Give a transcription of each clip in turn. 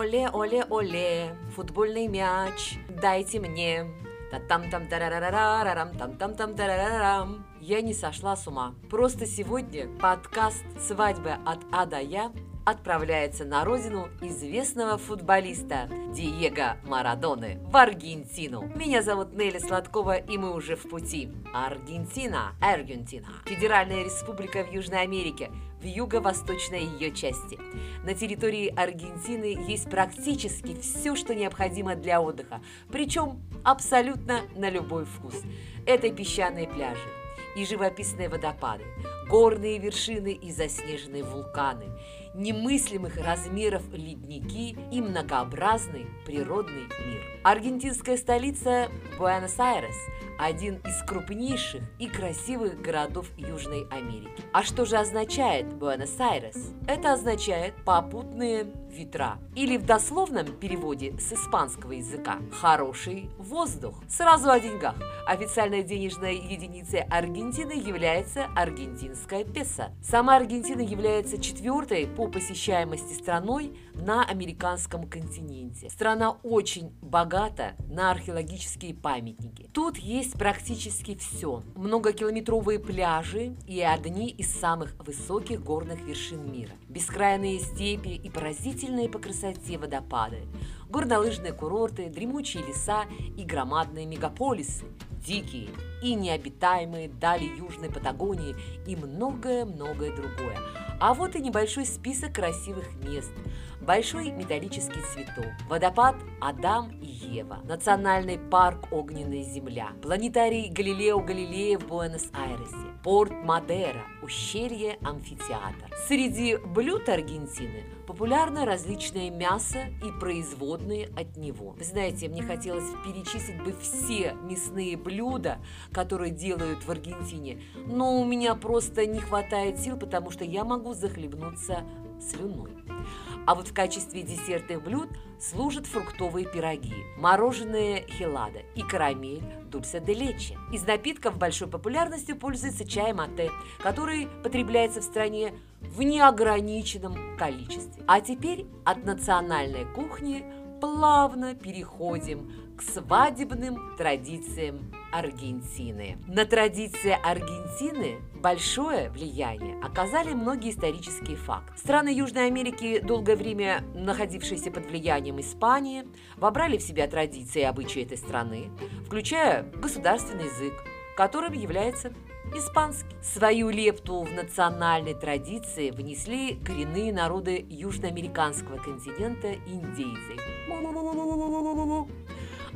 Оле, оле, оле, футбольный мяч, дайте мне. там там тарарарарам там там там тарарарам Я не сошла с ума. Просто сегодня подкаст «Свадьба от А до Я» отправляется на родину известного футболиста Диего Марадоны в Аргентину. Меня зовут Нелли Сладкова, и мы уже в пути. Аргентина, Аргентина, Федеральная республика в Южной Америке, в юго-восточной ее части. На территории Аргентины есть практически все, что необходимо для отдыха, причем абсолютно на любой вкус. Это песчаные пляжи, и живописные водопады, горные вершины и заснеженные вулканы, немыслимых размеров ледники и многообразный природный мир. Аргентинская столица Буэнос-Айрес – один из крупнейших и красивых городов Южной Америки. А что же означает Буэнос-Айрес? Это означает попутные ветра. Или в дословном переводе с испанского языка «хороший воздух». Сразу о деньгах. Официальной денежной единицей Аргентины является аргентинская песо. Сама Аргентина является четвертой по посещаемости страной на американском континенте. Страна очень богата на археологические памятники. Тут есть практически все. Многокилометровые пляжи и одни из самых высоких горных вершин мира. Бескрайные степи и поразительные по красоте водопады. Горнолыжные курорты, дремучие леса и громадные мегаполисы. Дикие и необитаемые дали Южной Патагонии и многое-многое другое. А вот и небольшой список красивых мест. Большой металлический цветок, водопад Адам и Ева, национальный парк Огненная Земля, планетарий Галилео Галилея в Буэнос-Айресе, порт Мадера, ущелье Амфитеатр. Среди блюд Аргентины популярно различное мясо и производные от него. Вы знаете, мне хотелось перечислить бы все мясные блюда, которые делают в Аргентине, но у меня просто не хватает сил, потому что я могу захлебнуться слюной. А вот в качестве десертных блюд служат фруктовые пироги, мороженое хелада и карамель дульсе де лече. Из напитков большой популярностью пользуется чай мате, который потребляется в стране в неограниченном количестве. А теперь от национальной кухни плавно переходим к свадебным традициям Аргентины. На традиции Аргентины большое влияние оказали многие исторические факты. Страны Южной Америки, долгое время находившиеся под влиянием Испании, вобрали в себя традиции и обычаи этой страны, включая государственный язык, которым является испанский. Свою лепту в национальной традиции внесли коренные народы южноамериканского континента индейцы.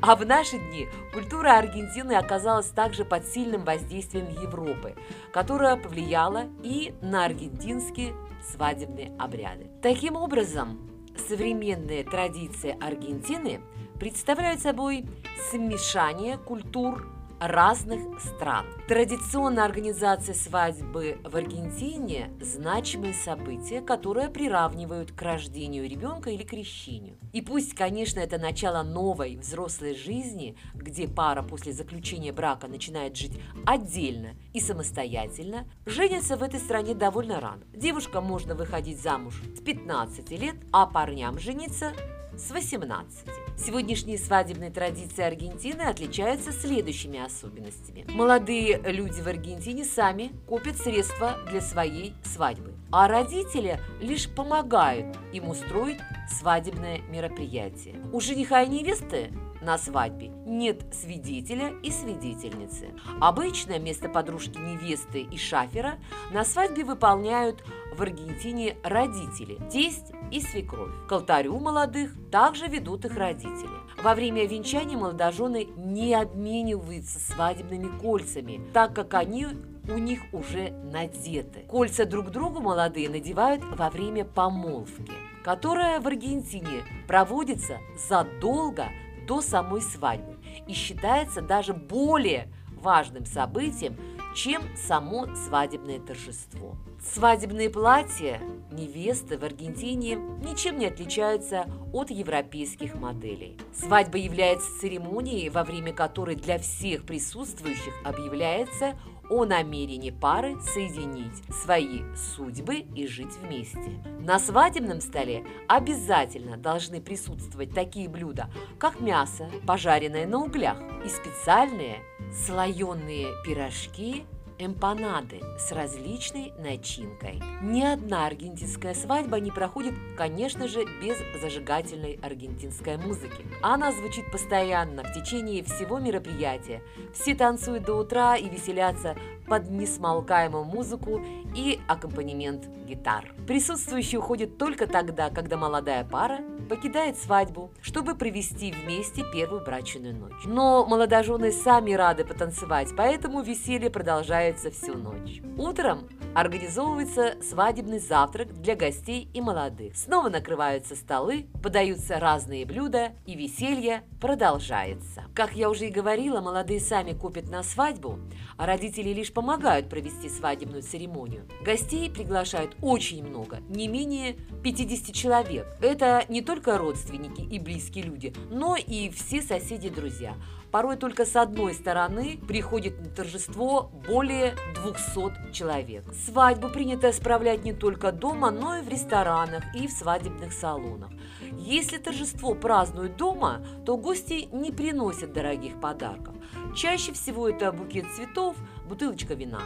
А в наши дни культура Аргентины оказалась также под сильным воздействием Европы, которая повлияла и на аргентинские свадебные обряды. Таким образом, современные традиции Аргентины представляют собой смешание культур разных стран. Традиционная организация свадьбы в Аргентине – значимое событие, которое приравнивают к рождению ребенка или крещению. И пусть, конечно, это начало новой взрослой жизни, где пара после заключения брака начинает жить отдельно и самостоятельно, женятся в этой стране довольно рано. Девушкам можно выходить замуж с 15 лет, а парням жениться с 18. Сегодняшние свадебные традиции Аргентины отличаются следующими особенностями. Молодые люди в Аргентине сами копят средства для своей свадьбы, а родители лишь помогают им устроить свадебное мероприятие. У жениха и невесты на свадьбе нет свидетеля и свидетельницы. Обычно вместо подружки невесты и шафера на свадьбе выполняют в Аргентине родители, тесть и свекровь. К алтарю молодых также ведут их родители. Во время венчания молодожены не обмениваются свадебными кольцами, так как они у них уже надеты. Кольца друг другу молодые надевают во время помолвки, которая в Аргентине проводится задолго до самой свадьбы и считается даже более важным событием, чем само свадебное торжество. Свадебные платья невесты в Аргентине ничем не отличаются от европейских моделей. Свадьба является церемонией, во время которой для всех присутствующих объявляется о намерении пары соединить свои судьбы и жить вместе. На свадебном столе обязательно должны присутствовать такие блюда, как мясо, пожаренное на углях, и специальные слоеные пирожки эмпанады с различной начинкой. Ни одна аргентинская свадьба не проходит, конечно же, без зажигательной аргентинской музыки. Она звучит постоянно в течение всего мероприятия. Все танцуют до утра и веселятся под несмолкаемую музыку и аккомпанемент гитар. Присутствующие уходят только тогда, когда молодая пара покидает свадьбу, чтобы провести вместе первую брачную ночь. Но молодожены сами рады потанцевать, поэтому веселье продолжается всю ночь. Утром организовывается свадебный завтрак для гостей и молодых. Снова накрываются столы, подаются разные блюда, и веселье продолжается. Как я уже и говорила, молодые сами купят на свадьбу, а родители лишь помогают провести свадебную церемонию. Гостей приглашают очень много, не менее 50 человек. Это не только родственники и близкие люди, но и все соседи и друзья. Порой только с одной стороны приходит на торжество более 200 человек. Свадьбу принято справлять не только дома, но и в ресторанах и в свадебных салонах. Если торжество празднуют дома, то гости не приносят дорогих подарков. Чаще всего это букет цветов, бутылочка вина.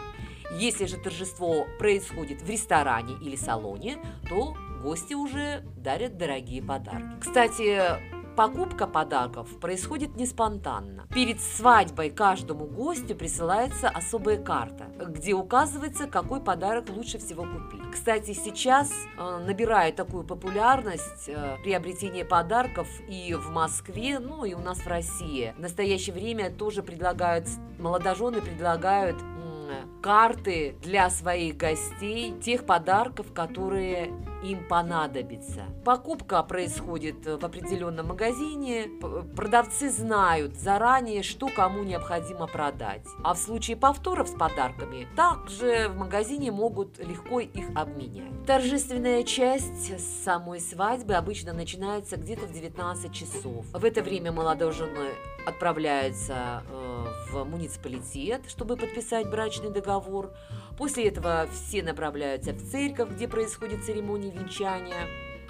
Если же торжество происходит в ресторане или салоне, то гости уже дарят дорогие подарки. Кстати, Покупка подарков происходит не спонтанно. Перед свадьбой каждому гостю присылается особая карта, где указывается, какой подарок лучше всего купить. Кстати, сейчас э, набирает такую популярность э, приобретение подарков и в Москве, ну и у нас в России. В настоящее время тоже предлагают, молодожены предлагают карты для своих гостей тех подарков, которые им понадобится. Покупка происходит в определенном магазине, продавцы знают заранее, что кому необходимо продать. А в случае повторов с подарками, также в магазине могут легко их обменять. Торжественная часть самой свадьбы обычно начинается где-то в 19 часов. В это время молодожены отправляются э, в муниципалитет, чтобы подписать брачный договор. После этого все направляются в церковь, где происходит церемония венчания.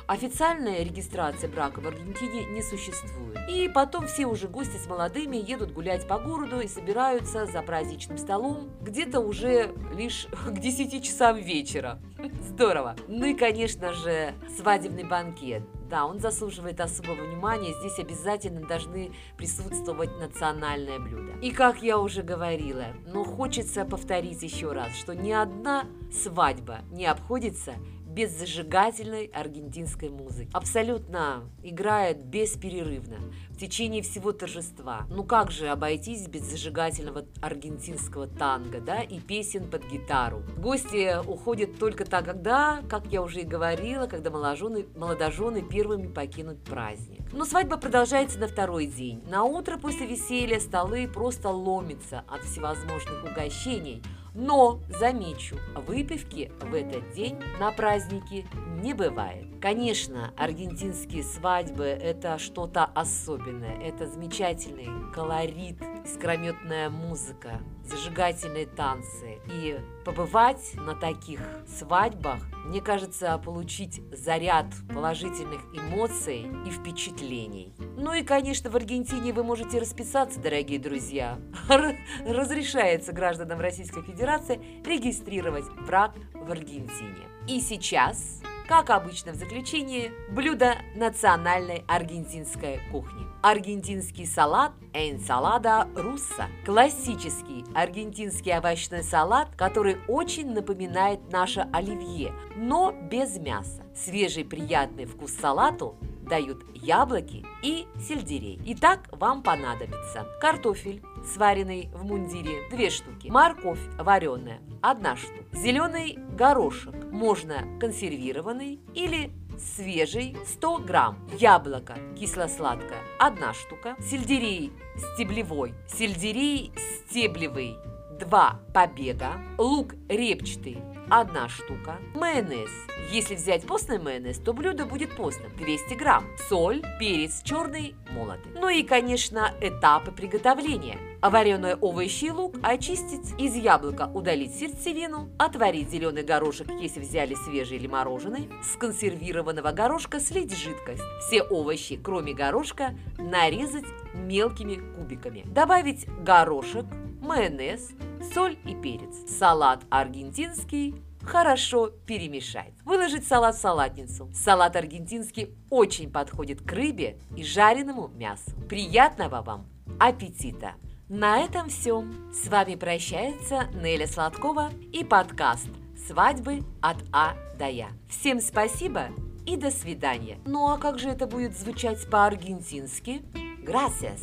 Официальная регистрация брака в Аргентине не существует. И потом все уже гости с молодыми едут гулять по городу и собираются за праздничным столом где-то уже лишь к 10 часам вечера. Здорово! Ну и, конечно же, свадебный банкет. Да, он заслуживает особого внимания. Здесь обязательно должны присутствовать национальное блюдо. И как я уже говорила, но хочется повторить еще раз, что ни одна свадьба не обходится без зажигательной аргентинской музыки. Абсолютно играет бесперерывно в течение всего торжества. Ну как же обойтись без зажигательного аргентинского танго, да, и песен под гитару. Гости уходят только тогда, как я уже и говорила, когда молодожены, молодожены первыми покинут праздник. Но свадьба продолжается на второй день. На утро после веселья столы просто ломятся от всевозможных угощений – но, замечу, выпивки в этот день на празднике не бывает. Конечно, аргентинские свадьбы – это что-то особенное. Это замечательный колорит, искрометная музыка, зажигательные танцы. И побывать на таких свадьбах, мне кажется, получить заряд положительных эмоций и впечатлений. Ну и, конечно, в Аргентине вы можете расписаться, дорогие друзья. Разрешается гражданам Российской Федерации регистрировать брак в Аргентине. И сейчас как обычно в заключении, блюдо национальной аргентинской кухни. Аргентинский салат энсалада русса. Классический аргентинский овощной салат, который очень напоминает наше оливье, но без мяса. Свежий приятный вкус салату дают яблоки и сельдерей. Итак, вам понадобится картофель, сваренный в мундире, 2 штуки, морковь вареная, 1 штука, зеленый горошек, можно консервированный или свежий 100 грамм, яблоко кисло-сладкое 1 штука, сельдерей стеблевой, сельдерей стеблевый 2 побега, лук репчатый одна штука. Майонез. Если взять постный майонез, то блюдо будет постным. 200 грамм. Соль, перец черный, молотый. Ну и, конечно, этапы приготовления. Вареные овощи и лук очистить, из яблока удалить сердцевину, отварить зеленый горошек, если взяли свежий или мороженый, с консервированного горошка слить жидкость. Все овощи, кроме горошка, нарезать мелкими кубиками. Добавить горошек, майонез, соль и перец. Салат аргентинский хорошо перемешать. Выложить салат в салатницу. Салат аргентинский очень подходит к рыбе и жареному мясу. Приятного вам аппетита! На этом все. С вами прощается Неля Сладкова и подкаст «Свадьбы от А до Я». Всем спасибо и до свидания. Ну а как же это будет звучать по-аргентински? Gracias.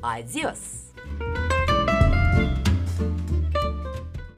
Adiós.